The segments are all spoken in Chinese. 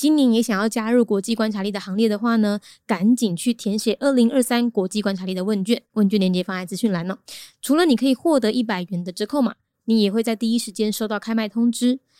今年也想要加入国际观察力的行列的话呢，赶紧去填写二零二三国际观察力的问卷，问卷链接放在资讯栏哦。除了你可以获得一百元的折扣码，你也会在第一时间收到开卖通知。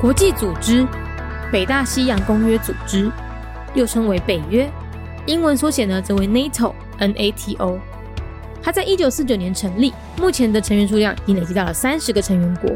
国际组织——北大西洋公约组织，又称为北约，英文缩写呢则为 NATO（N-A-T-O）。它在一九四九年成立，目前的成员数量已累积到了三十个成员国。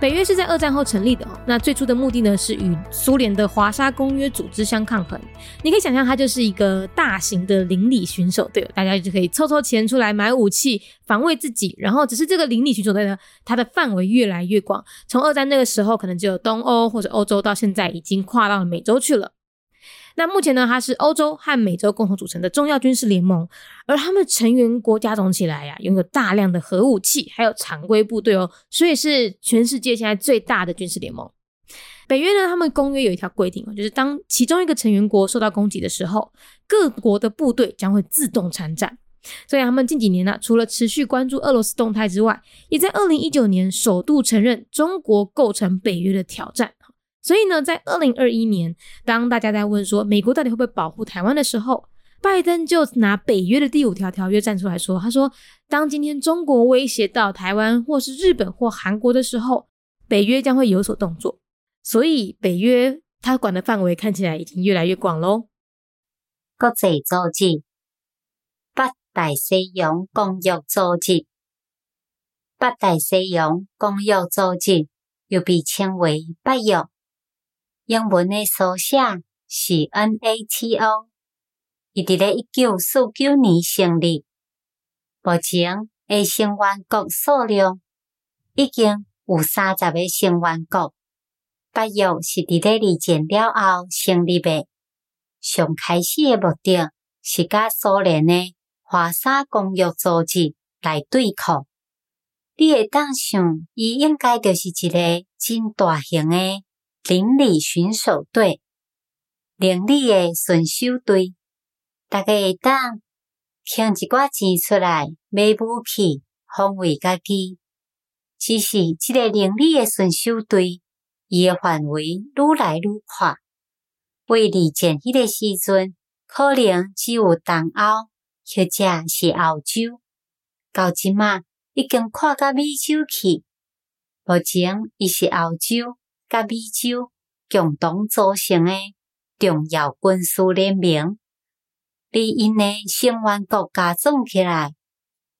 北约是在二战后成立的哦。那最初的目的呢，是与苏联的华沙公约组织相抗衡。你可以想象，它就是一个大型的邻里巡守队，大家就可以凑凑钱出来买武器防卫自己。然后，只是这个邻里巡守队呢，它的范围越来越广。从二战那个时候，可能只有东欧或者欧洲，到现在已经跨到了美洲去了。那目前呢，它是欧洲和美洲共同组成的重要军事联盟，而他们成员国加总起来呀，拥有大量的核武器，还有常规部队哦，所以是全世界现在最大的军事联盟。北约呢，他们公约有一条规定哦，就是当其中一个成员国受到攻击的时候，各国的部队将会自动参战。所以他们近几年呢，除了持续关注俄罗斯动态之外，也在二零一九年首度承认中国构成北约的挑战。所以呢，在二零二一年，当大家在问说美国到底会不会保护台湾的时候，拜登就拿北约的第五条条约站出来说：“他说，当今天中国威胁到台湾，或是日本或韩国的时候，北约将会有所动作。所以，北约他管的范围看起来已经越来越广喽。”国际组织，北大西洋公约组织，北大西洋公约组织又被称为北约。英文的缩写是 NATO，伊伫咧一九四九年成立，目前诶成员国数量已经有三十个成员国。北约是伫咧二战了后成立的，上开始诶目的是甲苏联诶华沙公约组织来对抗。你会当想，伊应该就是一个真大型诶。邻里巡守队，邻里诶巡守队，大家会当倾一寡钱出来买武器，防卫家己。只是即个邻里诶巡守队，伊诶范围愈来愈宽。为二战迄个时阵，可能只有东欧或者是欧洲，到即嘛已经跨到美洲去。目前伊是欧洲。甲美洲共同组成诶重要军事联盟，伫因诶成员国加总起来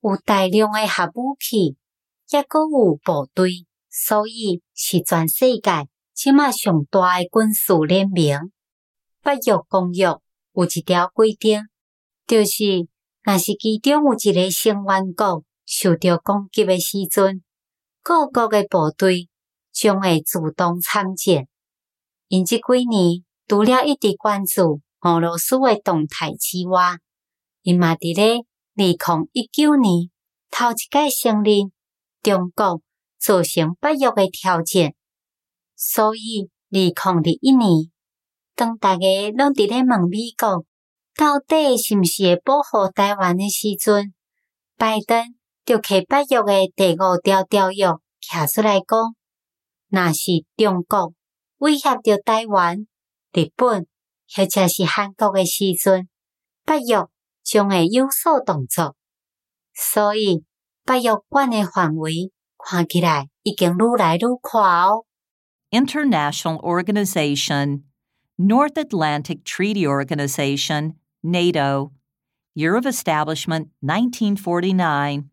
有大量诶核武器，抑阁有部队，所以是全世界即马上大诶军事联盟。北约公约有一条规定，就是若是其中有一个成员国受到攻击诶时阵，各国诶部队。将会主动参战。因即几年除了一直关注俄罗斯诶动态之外，因嘛伫咧二零一九年头一届承认中国造成北约诶条件。所以二零二一年，当大家拢伫咧问美国到底是毋是会保护台湾的时阵，拜登就摕北约的第五条条约徛出来讲，那是中国威胁着台湾、日本或者是韩国的时阵，北约将会有所动作。所以北约管的范围看起来已经愈来愈宽哦。International Organization, North Atlantic Treaty Organization, NATO, Year of Establishment 1949.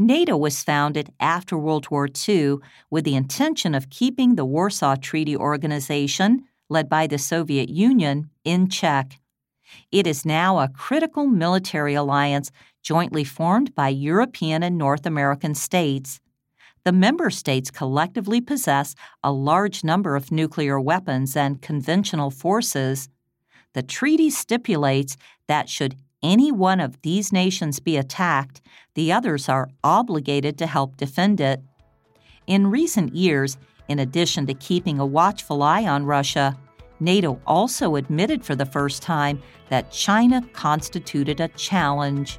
NATO was founded after World War II with the intention of keeping the Warsaw Treaty Organization, led by the Soviet Union, in check. It is now a critical military alliance jointly formed by European and North American states. The member states collectively possess a large number of nuclear weapons and conventional forces. The treaty stipulates that should any one of these nations be attacked, the others are obligated to help defend it. In recent years, in addition to keeping a watchful eye on Russia, NATO also admitted for the first time that China constituted a challenge.